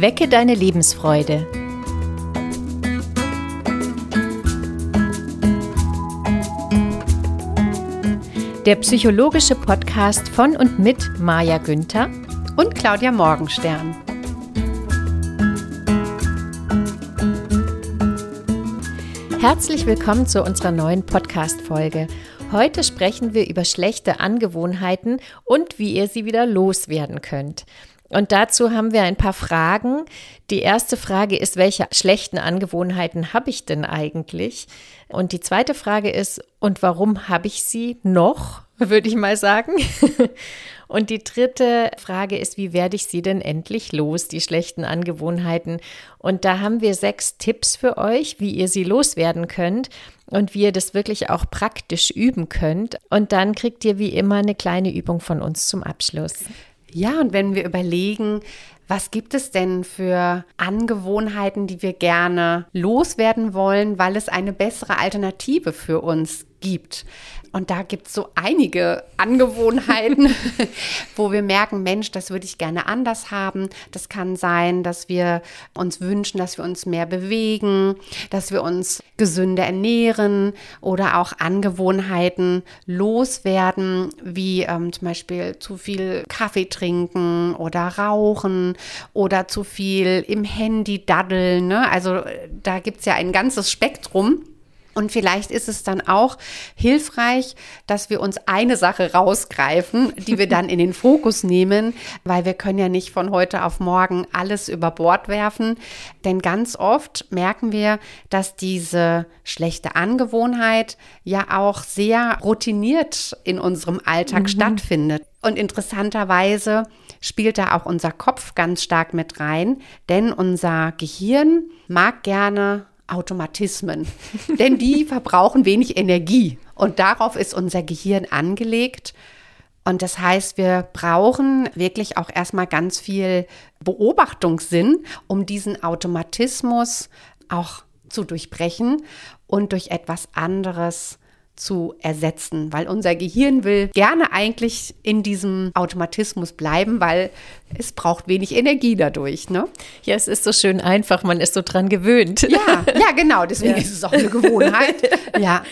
Wecke deine Lebensfreude. Der psychologische Podcast von und mit Maja Günther und Claudia Morgenstern. Herzlich willkommen zu unserer neuen Podcast-Folge. Heute sprechen wir über schlechte Angewohnheiten und wie ihr sie wieder loswerden könnt. Und dazu haben wir ein paar Fragen. Die erste Frage ist, welche schlechten Angewohnheiten habe ich denn eigentlich? Und die zweite Frage ist, und warum habe ich sie noch, würde ich mal sagen? Und die dritte Frage ist, wie werde ich sie denn endlich los, die schlechten Angewohnheiten? Und da haben wir sechs Tipps für euch, wie ihr sie loswerden könnt und wie ihr das wirklich auch praktisch üben könnt. Und dann kriegt ihr wie immer eine kleine Übung von uns zum Abschluss. Ja, und wenn wir überlegen, was gibt es denn für Angewohnheiten, die wir gerne loswerden wollen, weil es eine bessere Alternative für uns gibt? Und da gibt es so einige Angewohnheiten, wo wir merken, Mensch, das würde ich gerne anders haben. Das kann sein, dass wir uns wünschen, dass wir uns mehr bewegen, dass wir uns gesünder ernähren oder auch Angewohnheiten loswerden, wie ähm, zum Beispiel zu viel Kaffee trinken oder rauchen oder zu viel im Handy daddeln. Ne? Also da gibt es ja ein ganzes Spektrum. Und vielleicht ist es dann auch hilfreich, dass wir uns eine Sache rausgreifen, die wir dann in den Fokus nehmen, weil wir können ja nicht von heute auf morgen alles über Bord werfen. Denn ganz oft merken wir, dass diese schlechte Angewohnheit ja auch sehr routiniert in unserem Alltag mhm. stattfindet. Und interessanterweise spielt da auch unser Kopf ganz stark mit rein, denn unser Gehirn mag gerne Automatismen, denn die verbrauchen wenig Energie. Und darauf ist unser Gehirn angelegt. Und das heißt, wir brauchen wirklich auch erstmal ganz viel Beobachtungssinn, um diesen Automatismus auch zu durchbrechen und durch etwas anderes zu ersetzen, weil unser Gehirn will gerne eigentlich in diesem Automatismus bleiben, weil es braucht wenig Energie dadurch. Ne? Ja, es ist so schön einfach, man ist so dran gewöhnt. Ja, ja genau, deswegen ja. ist es auch eine Gewohnheit. ja.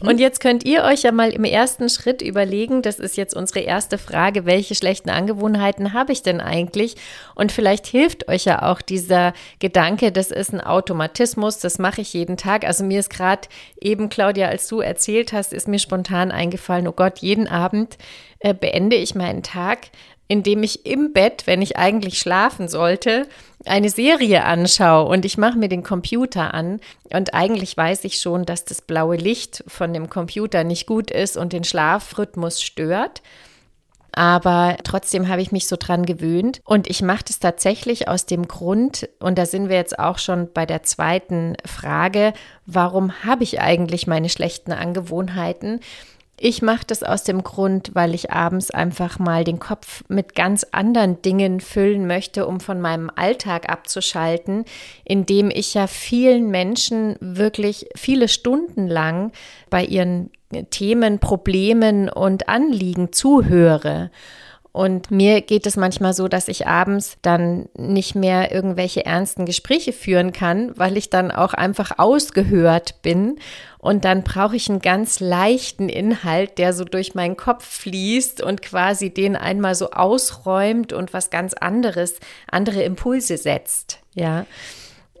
Und jetzt könnt ihr euch ja mal im ersten Schritt überlegen, das ist jetzt unsere erste Frage, welche schlechten Angewohnheiten habe ich denn eigentlich? Und vielleicht hilft euch ja auch dieser Gedanke, das ist ein Automatismus, das mache ich jeden Tag. Also mir ist gerade eben, Claudia, als du erzählt hast, ist mir spontan eingefallen, oh Gott, jeden Abend äh, beende ich meinen Tag indem ich im Bett, wenn ich eigentlich schlafen sollte, eine Serie anschaue und ich mache mir den Computer an und eigentlich weiß ich schon, dass das blaue Licht von dem Computer nicht gut ist und den Schlafrhythmus stört. Aber trotzdem habe ich mich so dran gewöhnt und ich mache das tatsächlich aus dem Grund, und da sind wir jetzt auch schon bei der zweiten Frage, warum habe ich eigentlich meine schlechten Angewohnheiten? Ich mache das aus dem Grund, weil ich abends einfach mal den Kopf mit ganz anderen Dingen füllen möchte, um von meinem Alltag abzuschalten, indem ich ja vielen Menschen wirklich viele Stunden lang bei ihren Themen, Problemen und Anliegen zuhöre. Und mir geht es manchmal so, dass ich abends dann nicht mehr irgendwelche ernsten Gespräche führen kann, weil ich dann auch einfach ausgehört bin. Und dann brauche ich einen ganz leichten Inhalt, der so durch meinen Kopf fließt und quasi den einmal so ausräumt und was ganz anderes, andere Impulse setzt. Ja.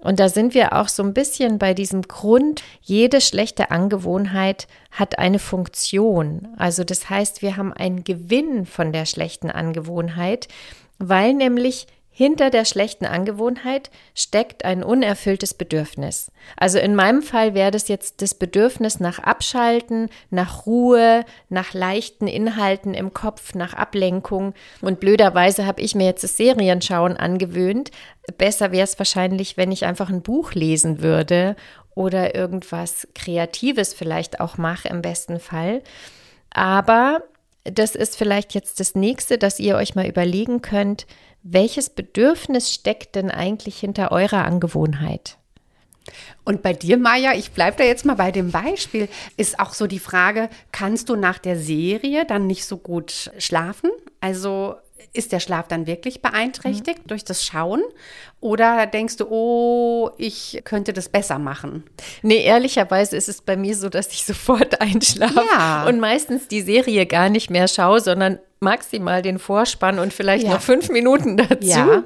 Und da sind wir auch so ein bisschen bei diesem Grund, jede schlechte Angewohnheit hat eine Funktion. Also das heißt, wir haben einen Gewinn von der schlechten Angewohnheit, weil nämlich hinter der schlechten Angewohnheit steckt ein unerfülltes Bedürfnis. Also in meinem Fall wäre das jetzt das Bedürfnis nach Abschalten, nach Ruhe, nach leichten Inhalten im Kopf, nach Ablenkung. Und blöderweise habe ich mir jetzt das Serienschauen angewöhnt. Besser wäre es wahrscheinlich, wenn ich einfach ein Buch lesen würde oder irgendwas Kreatives vielleicht auch mache, im besten Fall. Aber das ist vielleicht jetzt das nächste, dass ihr euch mal überlegen könnt, welches Bedürfnis steckt denn eigentlich hinter eurer Angewohnheit? Und bei dir, Maja, ich bleibe da jetzt mal bei dem Beispiel, ist auch so die Frage, kannst du nach der Serie dann nicht so gut schlafen? Also ist der Schlaf dann wirklich beeinträchtigt mhm. durch das Schauen? Oder denkst du, oh, ich könnte das besser machen? Nee, ehrlicherweise ist es bei mir so, dass ich sofort einschlafe ja. und meistens die Serie gar nicht mehr schaue, sondern maximal den Vorspann und vielleicht ja. noch fünf Minuten dazu. Ja.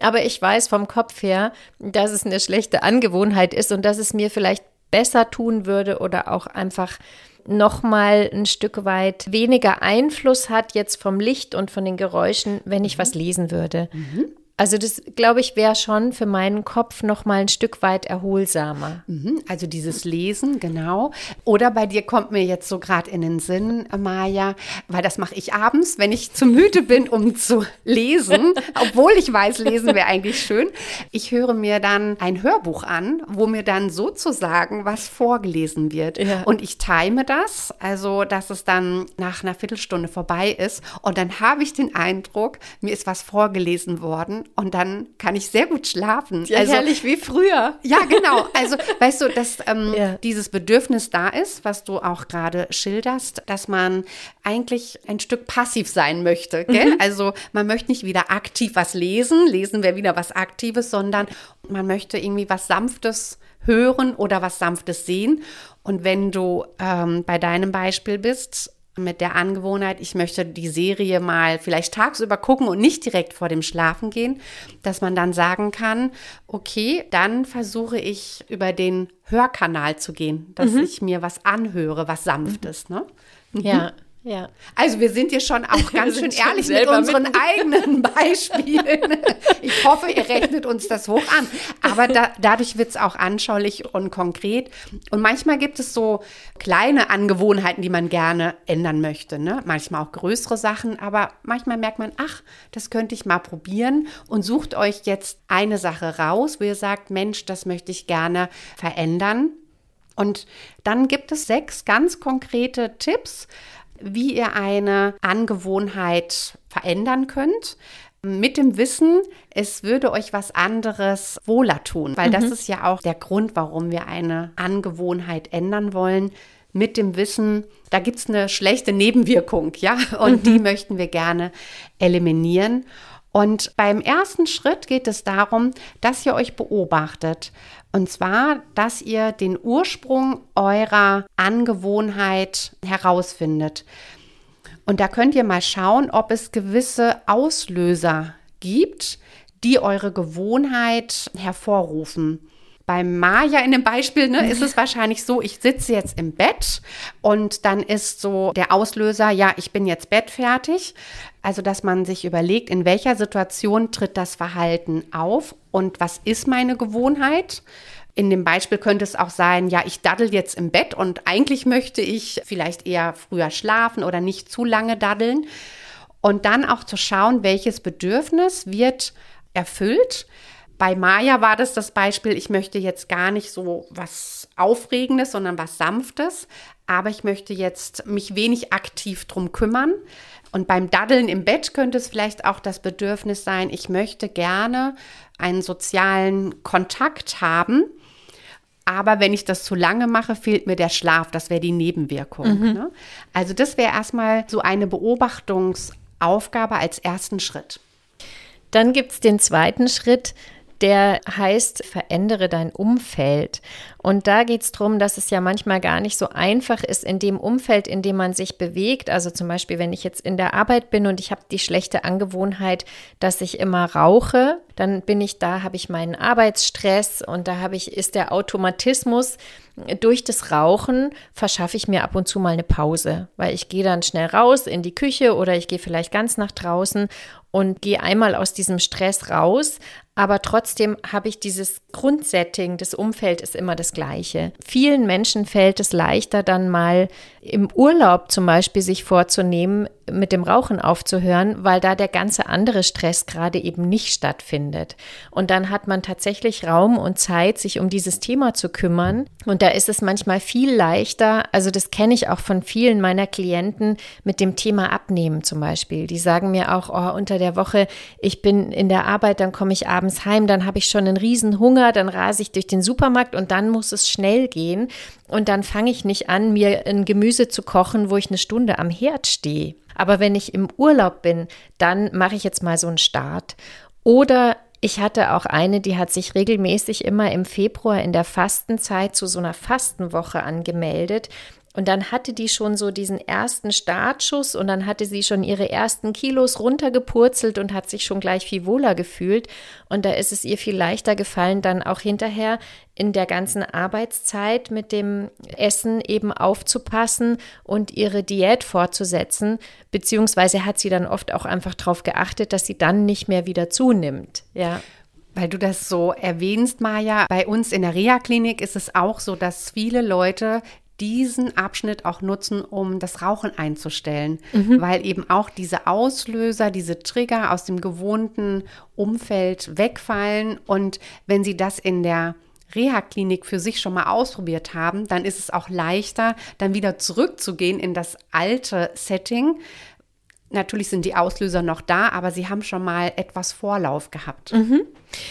Aber ich weiß vom Kopf her, dass es eine schlechte Angewohnheit ist und dass es mir vielleicht besser tun würde oder auch einfach noch mal ein Stück weit weniger Einfluss hat jetzt vom Licht und von den Geräuschen, wenn ich was lesen würde. Mhm. Also das, glaube ich, wäre schon für meinen Kopf noch mal ein Stück weit erholsamer. Mhm, also dieses Lesen, genau. Oder bei dir kommt mir jetzt so gerade in den Sinn, Maja, weil das mache ich abends, wenn ich zu müde bin, um zu lesen, obwohl ich weiß, lesen wäre eigentlich schön. Ich höre mir dann ein Hörbuch an, wo mir dann sozusagen was vorgelesen wird. Ja. Und ich time das, also dass es dann nach einer Viertelstunde vorbei ist. Und dann habe ich den Eindruck, mir ist was vorgelesen worden und dann kann ich sehr gut schlafen. Ja, also, herrlich wie früher. Ja, genau. Also, weißt du, dass ähm, ja. dieses Bedürfnis da ist, was du auch gerade schilderst, dass man eigentlich ein Stück passiv sein möchte. Mhm. Also, man möchte nicht wieder aktiv was lesen, lesen wäre wieder was Aktives, sondern man möchte irgendwie was Sanftes hören oder was Sanftes sehen. Und wenn du ähm, bei deinem Beispiel bist, mit der Angewohnheit, ich möchte die Serie mal vielleicht tagsüber gucken und nicht direkt vor dem Schlafen gehen, dass man dann sagen kann, okay, dann versuche ich über den Hörkanal zu gehen, dass mhm. ich mir was anhöre, was sanftes, ne? Mhm. Ja. Ja. Also wir sind hier schon auch ganz schön ehrlich mit unseren mit. eigenen Beispielen. Ich hoffe, ihr rechnet uns das hoch an. Aber da, dadurch wird es auch anschaulich und konkret. Und manchmal gibt es so kleine Angewohnheiten, die man gerne ändern möchte. Ne? Manchmal auch größere Sachen. Aber manchmal merkt man, ach, das könnte ich mal probieren. Und sucht euch jetzt eine Sache raus, wo ihr sagt, Mensch, das möchte ich gerne verändern. Und dann gibt es sechs ganz konkrete Tipps, wie ihr eine Angewohnheit verändern könnt. Mit dem Wissen, es würde euch was anderes wohler tun, weil mhm. das ist ja auch der Grund, warum wir eine Angewohnheit ändern wollen. Mit dem Wissen, da gibt es eine schlechte Nebenwirkung, ja, und mhm. die möchten wir gerne eliminieren. Und beim ersten Schritt geht es darum, dass ihr euch beobachtet. Und zwar, dass ihr den Ursprung eurer Angewohnheit herausfindet. Und da könnt ihr mal schauen, ob es gewisse Auslöser gibt, die eure Gewohnheit hervorrufen. Beim Maya in dem Beispiel ne, ist es wahrscheinlich so, ich sitze jetzt im Bett und dann ist so der Auslöser, ja, ich bin jetzt bettfertig. Also, dass man sich überlegt, in welcher Situation tritt das Verhalten auf und was ist meine Gewohnheit? In dem Beispiel könnte es auch sein, ja, ich daddel jetzt im Bett und eigentlich möchte ich vielleicht eher früher schlafen oder nicht zu lange daddeln. Und dann auch zu schauen, welches Bedürfnis wird erfüllt bei Maya war das das Beispiel, ich möchte jetzt gar nicht so was Aufregendes, sondern was Sanftes, aber ich möchte jetzt mich wenig aktiv drum kümmern. Und beim Daddeln im Bett könnte es vielleicht auch das Bedürfnis sein, ich möchte gerne einen sozialen Kontakt haben. Aber wenn ich das zu lange mache, fehlt mir der Schlaf. Das wäre die Nebenwirkung. Mhm. Ne? Also das wäre erstmal so eine Beobachtungsaufgabe als ersten Schritt. Dann gibt es den zweiten Schritt, der heißt, verändere dein Umfeld. Und da geht es darum, dass es ja manchmal gar nicht so einfach ist, in dem Umfeld, in dem man sich bewegt. Also zum Beispiel, wenn ich jetzt in der Arbeit bin und ich habe die schlechte Angewohnheit, dass ich immer rauche, dann bin ich da, habe ich meinen Arbeitsstress und da habe ich, ist der Automatismus, durch das Rauchen verschaffe ich mir ab und zu mal eine Pause, weil ich gehe dann schnell raus in die Küche oder ich gehe vielleicht ganz nach draußen und gehe einmal aus diesem Stress raus, aber trotzdem habe ich dieses Grundsetting, das Umfeld ist immer das gleiche. Vielen Menschen fällt es leichter, dann mal im Urlaub zum Beispiel sich vorzunehmen, mit dem Rauchen aufzuhören, weil da der ganze andere Stress gerade eben nicht stattfindet. Und dann hat man tatsächlich Raum und Zeit, sich um dieses Thema zu kümmern. Und da ist es manchmal viel leichter, also das kenne ich auch von vielen meiner Klienten mit dem Thema Abnehmen zum Beispiel. Die sagen mir auch, oh, unter der Woche, ich bin in der Arbeit, dann komme ich abends heim, dann habe ich schon einen riesen Hunger, dann rase ich durch den Supermarkt und dann muss es schnell gehen. Und dann fange ich nicht an, mir ein Gemüse zu kochen, wo ich eine Stunde am Herd stehe. Aber wenn ich im Urlaub bin, dann mache ich jetzt mal so einen Start. Oder ich hatte auch eine, die hat sich regelmäßig immer im Februar in der Fastenzeit zu so einer Fastenwoche angemeldet. Und dann hatte die schon so diesen ersten Startschuss und dann hatte sie schon ihre ersten Kilos runtergepurzelt und hat sich schon gleich viel wohler gefühlt. Und da ist es ihr viel leichter gefallen, dann auch hinterher in der ganzen Arbeitszeit mit dem Essen eben aufzupassen und ihre Diät fortzusetzen. Beziehungsweise hat sie dann oft auch einfach darauf geachtet, dass sie dann nicht mehr wieder zunimmt. Ja. Weil du das so erwähnst, Maja, bei uns in der Reha-Klinik ist es auch so, dass viele Leute diesen Abschnitt auch nutzen, um das Rauchen einzustellen, mhm. weil eben auch diese Auslöser, diese Trigger aus dem gewohnten Umfeld wegfallen und wenn sie das in der Reha-Klinik für sich schon mal ausprobiert haben, dann ist es auch leichter, dann wieder zurückzugehen in das alte Setting, Natürlich sind die Auslöser noch da, aber sie haben schon mal etwas Vorlauf gehabt. Mhm.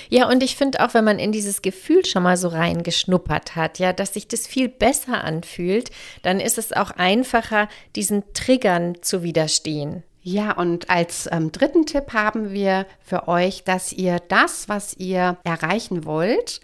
Ja, und ich finde auch, wenn man in dieses Gefühl schon mal so reingeschnuppert hat, ja, dass sich das viel besser anfühlt, dann ist es auch einfacher, diesen Triggern zu widerstehen. Ja, und als ähm, dritten Tipp haben wir für euch, dass ihr das, was ihr erreichen wollt,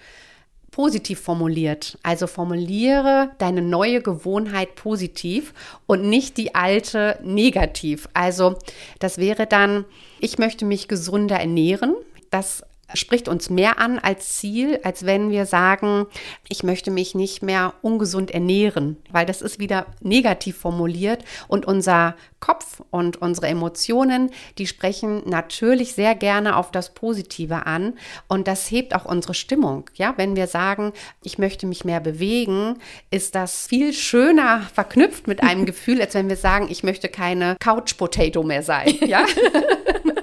positiv formuliert. Also formuliere deine neue Gewohnheit positiv und nicht die alte negativ. Also das wäre dann, ich möchte mich gesunder ernähren. Das spricht uns mehr an als Ziel, als wenn wir sagen, ich möchte mich nicht mehr ungesund ernähren, weil das ist wieder negativ formuliert und unser Kopf und unsere Emotionen, die sprechen natürlich sehr gerne auf das Positive an und das hebt auch unsere Stimmung. Ja, wenn wir sagen, ich möchte mich mehr bewegen, ist das viel schöner verknüpft mit einem Gefühl, als wenn wir sagen, ich möchte keine Couch Potato mehr sein. Ja.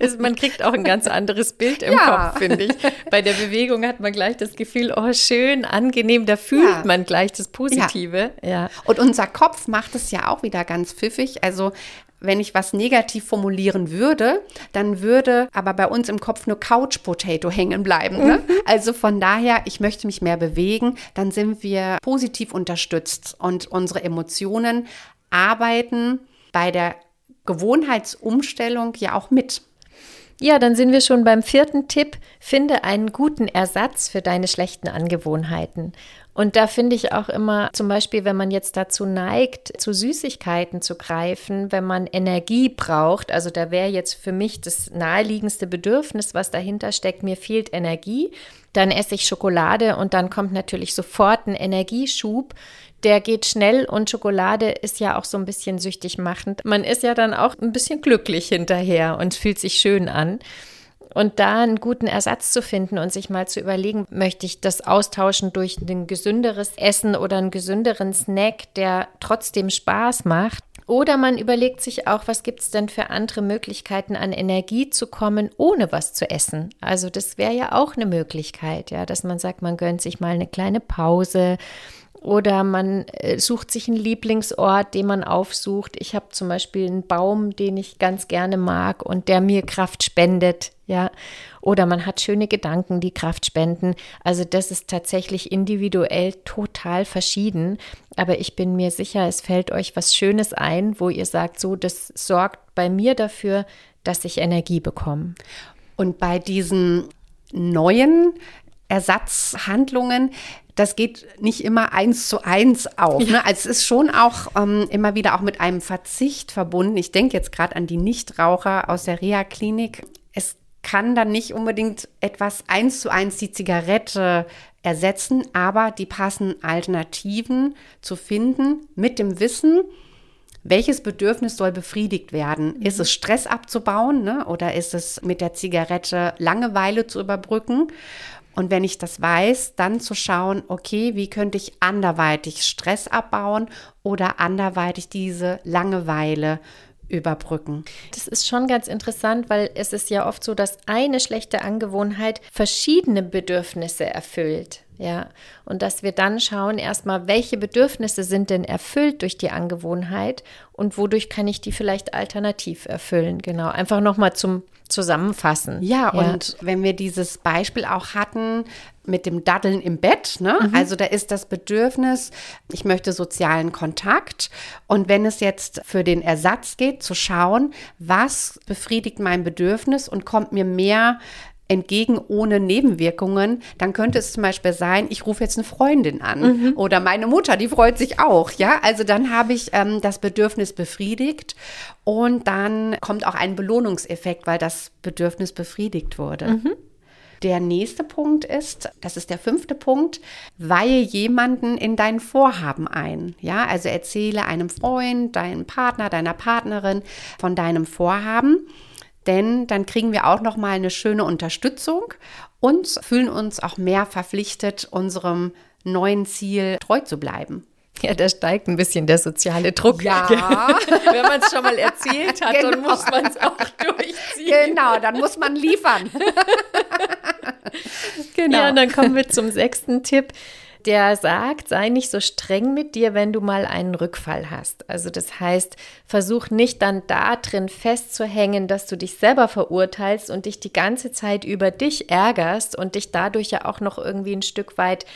ist, man kriegt auch ein ganz anderes Bild im ja. Kopf, finde ich. Bei der Bewegung hat man gleich das Gefühl, oh, schön, angenehm, da fühlt ja. man gleich das Positive. Ja. ja. Und unser Kopf macht es ja auch wieder ganz pfiffig. Also wenn ich was negativ formulieren würde, dann würde aber bei uns im Kopf nur Couch Potato hängen bleiben. Ne? Mhm. Also von daher, ich möchte mich mehr bewegen, dann sind wir positiv unterstützt und unsere Emotionen arbeiten bei der Gewohnheitsumstellung ja auch mit. Ja, dann sind wir schon beim vierten Tipp. Finde einen guten Ersatz für deine schlechten Angewohnheiten. Und da finde ich auch immer, zum Beispiel, wenn man jetzt dazu neigt, zu Süßigkeiten zu greifen, wenn man Energie braucht, also da wäre jetzt für mich das naheliegendste Bedürfnis, was dahinter steckt, mir fehlt Energie, dann esse ich Schokolade und dann kommt natürlich sofort ein Energieschub der geht schnell und Schokolade ist ja auch so ein bisschen süchtig machend. Man ist ja dann auch ein bisschen glücklich hinterher und fühlt sich schön an. Und da einen guten Ersatz zu finden und sich mal zu überlegen, möchte ich das austauschen durch ein gesünderes Essen oder einen gesünderen Snack, der trotzdem Spaß macht. Oder man überlegt sich auch, was gibt es denn für andere Möglichkeiten, an Energie zu kommen, ohne was zu essen. Also das wäre ja auch eine Möglichkeit, ja, dass man sagt, man gönnt sich mal eine kleine Pause oder man äh, sucht sich einen Lieblingsort, den man aufsucht. Ich habe zum Beispiel einen Baum, den ich ganz gerne mag und der mir Kraft spendet. Ja, oder man hat schöne Gedanken, die Kraft spenden. Also das ist tatsächlich individuell total verschieden. Aber ich bin mir sicher, es fällt euch was Schönes ein, wo ihr sagt, so, das sorgt bei mir dafür, dass ich Energie bekomme. Und bei diesen neuen Ersatzhandlungen, das geht nicht immer eins zu eins auf. Ne? Also es ist schon auch ähm, immer wieder auch mit einem Verzicht verbunden. Ich denke jetzt gerade an die Nichtraucher aus der Reha-Klinik. Es kann dann nicht unbedingt etwas eins zu eins die Zigarette ersetzen, aber die passenden Alternativen zu finden mit dem Wissen, welches Bedürfnis soll befriedigt werden? Mhm. Ist es Stress abzubauen ne? oder ist es mit der Zigarette Langeweile zu überbrücken? Und wenn ich das weiß, dann zu schauen, okay, wie könnte ich anderweitig Stress abbauen oder anderweitig diese Langeweile überbrücken. Das ist schon ganz interessant, weil es ist ja oft so, dass eine schlechte Angewohnheit verschiedene Bedürfnisse erfüllt. Ja, und dass wir dann schauen, erstmal, welche Bedürfnisse sind denn erfüllt durch die Angewohnheit und wodurch kann ich die vielleicht alternativ erfüllen. Genau, einfach nochmal zum Zusammenfassen. Ja, ja, und wenn wir dieses Beispiel auch hatten mit dem Daddeln im Bett, ne? Mhm. also da ist das Bedürfnis, ich möchte sozialen Kontakt. Und wenn es jetzt für den Ersatz geht, zu schauen, was befriedigt mein Bedürfnis und kommt mir mehr entgegen ohne Nebenwirkungen, dann könnte es zum Beispiel sein, ich rufe jetzt eine Freundin an mhm. oder meine Mutter, die freut sich auch, ja. Also dann habe ich ähm, das Bedürfnis befriedigt und dann kommt auch ein Belohnungseffekt, weil das Bedürfnis befriedigt wurde. Mhm. Der nächste Punkt ist, das ist der fünfte Punkt, weihe jemanden in dein Vorhaben ein. Ja, also erzähle einem Freund, deinem Partner, deiner Partnerin von deinem Vorhaben denn dann kriegen wir auch noch mal eine schöne Unterstützung und fühlen uns auch mehr verpflichtet, unserem neuen Ziel treu zu bleiben. Ja, da steigt ein bisschen der soziale Druck. Ja. Wenn man es schon mal erzählt hat, genau. dann muss man es auch durchziehen. Genau, dann muss man liefern. genau. Ja, und dann kommen wir zum sechsten Tipp der sagt, sei nicht so streng mit dir, wenn du mal einen Rückfall hast. Also das heißt, versuch nicht dann da drin festzuhängen, dass du dich selber verurteilst und dich die ganze Zeit über dich ärgerst und dich dadurch ja auch noch irgendwie ein Stück weit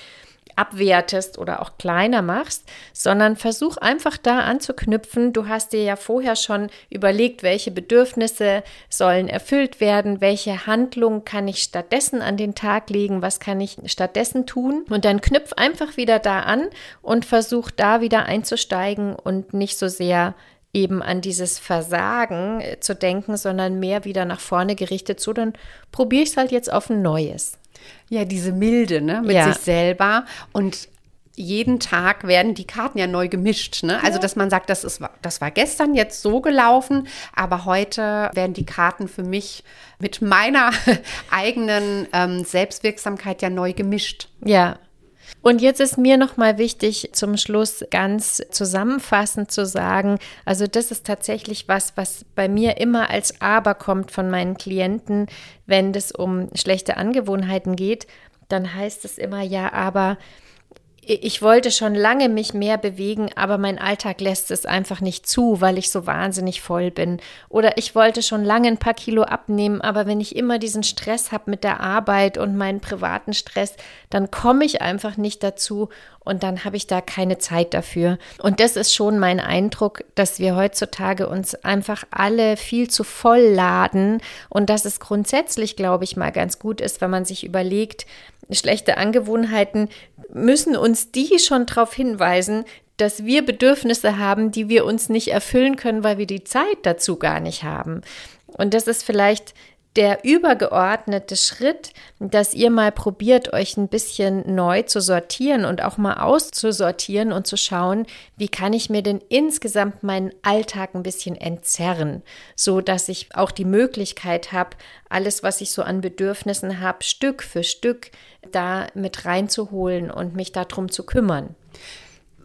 abwertest oder auch kleiner machst, sondern versuch einfach da anzuknüpfen. Du hast dir ja vorher schon überlegt, welche Bedürfnisse sollen erfüllt werden, welche Handlung kann ich stattdessen an den Tag legen, was kann ich stattdessen tun. Und dann knüpf einfach wieder da an und versuch da wieder einzusteigen und nicht so sehr eben an dieses Versagen äh, zu denken, sondern mehr wieder nach vorne gerichtet. So, dann probiere ich es halt jetzt auf ein Neues. Ja, diese Milde ne, mit ja. sich selber und jeden Tag werden die Karten ja neu gemischt. Ne? Also, dass man sagt, das, ist, das war gestern jetzt so gelaufen, aber heute werden die Karten für mich mit meiner eigenen ähm, Selbstwirksamkeit ja neu gemischt. Ja, und jetzt ist mir noch mal wichtig, zum Schluss ganz zusammenfassend zu sagen, also das ist tatsächlich was, was bei mir immer als Aber kommt von meinen Klienten, wenn es um schlechte Angewohnheiten geht, dann heißt es immer, ja, aber ich wollte schon lange mich mehr bewegen, aber mein Alltag lässt es einfach nicht zu, weil ich so wahnsinnig voll bin. Oder ich wollte schon lange ein paar Kilo abnehmen, aber wenn ich immer diesen Stress habe mit der Arbeit und meinen privaten Stress, dann komme ich einfach nicht dazu und dann habe ich da keine Zeit dafür. Und das ist schon mein Eindruck, dass wir heutzutage uns einfach alle viel zu voll laden und dass es grundsätzlich, glaube ich, mal ganz gut ist, wenn man sich überlegt, schlechte Angewohnheiten müssen uns die schon darauf hinweisen, dass wir Bedürfnisse haben, die wir uns nicht erfüllen können, weil wir die Zeit dazu gar nicht haben. Und das ist vielleicht der übergeordnete Schritt, dass ihr mal probiert, euch ein bisschen neu zu sortieren und auch mal auszusortieren und zu schauen, wie kann ich mir denn insgesamt meinen Alltag ein bisschen entzerren, so dass ich auch die Möglichkeit habe, alles, was ich so an Bedürfnissen habe, Stück für Stück da mit reinzuholen und mich darum zu kümmern.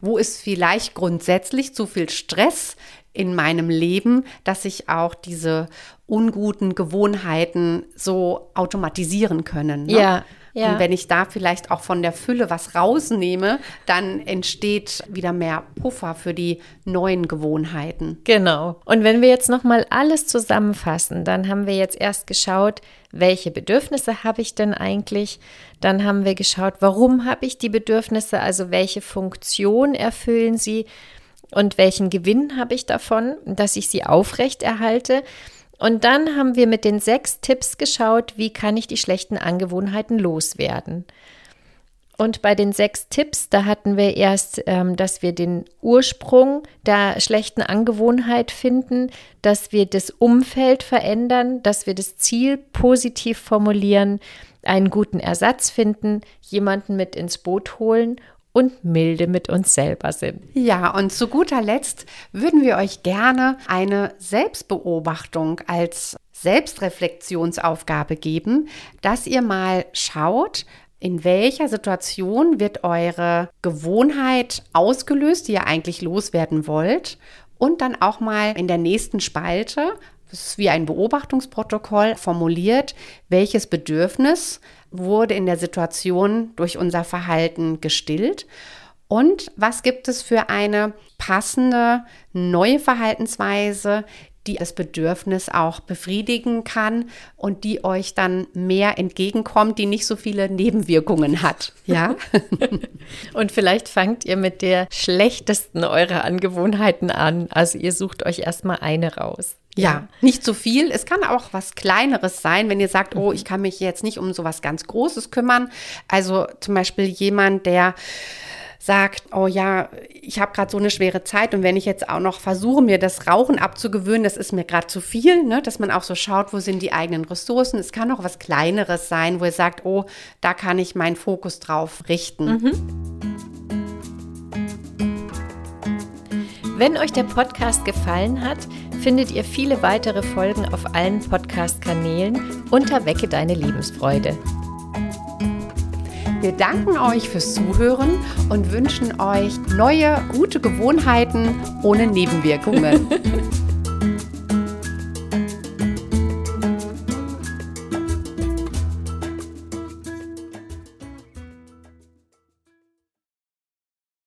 Wo ist vielleicht grundsätzlich zu viel Stress in meinem Leben, dass ich auch diese unguten Gewohnheiten so automatisieren können. Ne? Ja. Ja. Und wenn ich da vielleicht auch von der Fülle was rausnehme, dann entsteht wieder mehr Puffer für die neuen Gewohnheiten. Genau. Und wenn wir jetzt noch mal alles zusammenfassen, dann haben wir jetzt erst geschaut, welche Bedürfnisse habe ich denn eigentlich? Dann haben wir geschaut, warum habe ich die Bedürfnisse, also welche Funktion erfüllen sie und welchen Gewinn habe ich davon, dass ich sie aufrechterhalte. Und dann haben wir mit den sechs Tipps geschaut, wie kann ich die schlechten Angewohnheiten loswerden. Und bei den sechs Tipps, da hatten wir erst, ähm, dass wir den Ursprung der schlechten Angewohnheit finden, dass wir das Umfeld verändern, dass wir das Ziel positiv formulieren, einen guten Ersatz finden, jemanden mit ins Boot holen und milde mit uns selber sind. Ja, und zu guter Letzt würden wir euch gerne eine Selbstbeobachtung als Selbstreflexionsaufgabe geben, dass ihr mal schaut, in welcher Situation wird eure Gewohnheit ausgelöst, die ihr eigentlich loswerden wollt? Und dann auch mal in der nächsten Spalte Das ist wie ein Beobachtungsprotokoll formuliert, welches Bedürfnis wurde in der Situation durch unser Verhalten gestillt und was gibt es für eine passende neue Verhaltensweise, die das Bedürfnis auch befriedigen kann und die euch dann mehr entgegenkommt, die nicht so viele Nebenwirkungen hat. Ja. und vielleicht fangt ihr mit der schlechtesten eurer Angewohnheiten an. Also ihr sucht euch erstmal eine raus. Ja, nicht zu viel. Es kann auch was Kleineres sein, wenn ihr sagt, oh, ich kann mich jetzt nicht um so was ganz Großes kümmern. Also zum Beispiel jemand, der sagt, oh ja, ich habe gerade so eine schwere Zeit und wenn ich jetzt auch noch versuche, mir das Rauchen abzugewöhnen, das ist mir gerade zu viel, ne? dass man auch so schaut, wo sind die eigenen Ressourcen. Es kann auch was Kleineres sein, wo ihr sagt, oh, da kann ich meinen Fokus drauf richten. Mhm. Wenn euch der Podcast gefallen hat, findet ihr viele weitere Folgen auf allen Podcast-Kanälen unter Wecke deine Lebensfreude. Wir danken euch fürs Zuhören und wünschen euch neue, gute Gewohnheiten ohne Nebenwirkungen.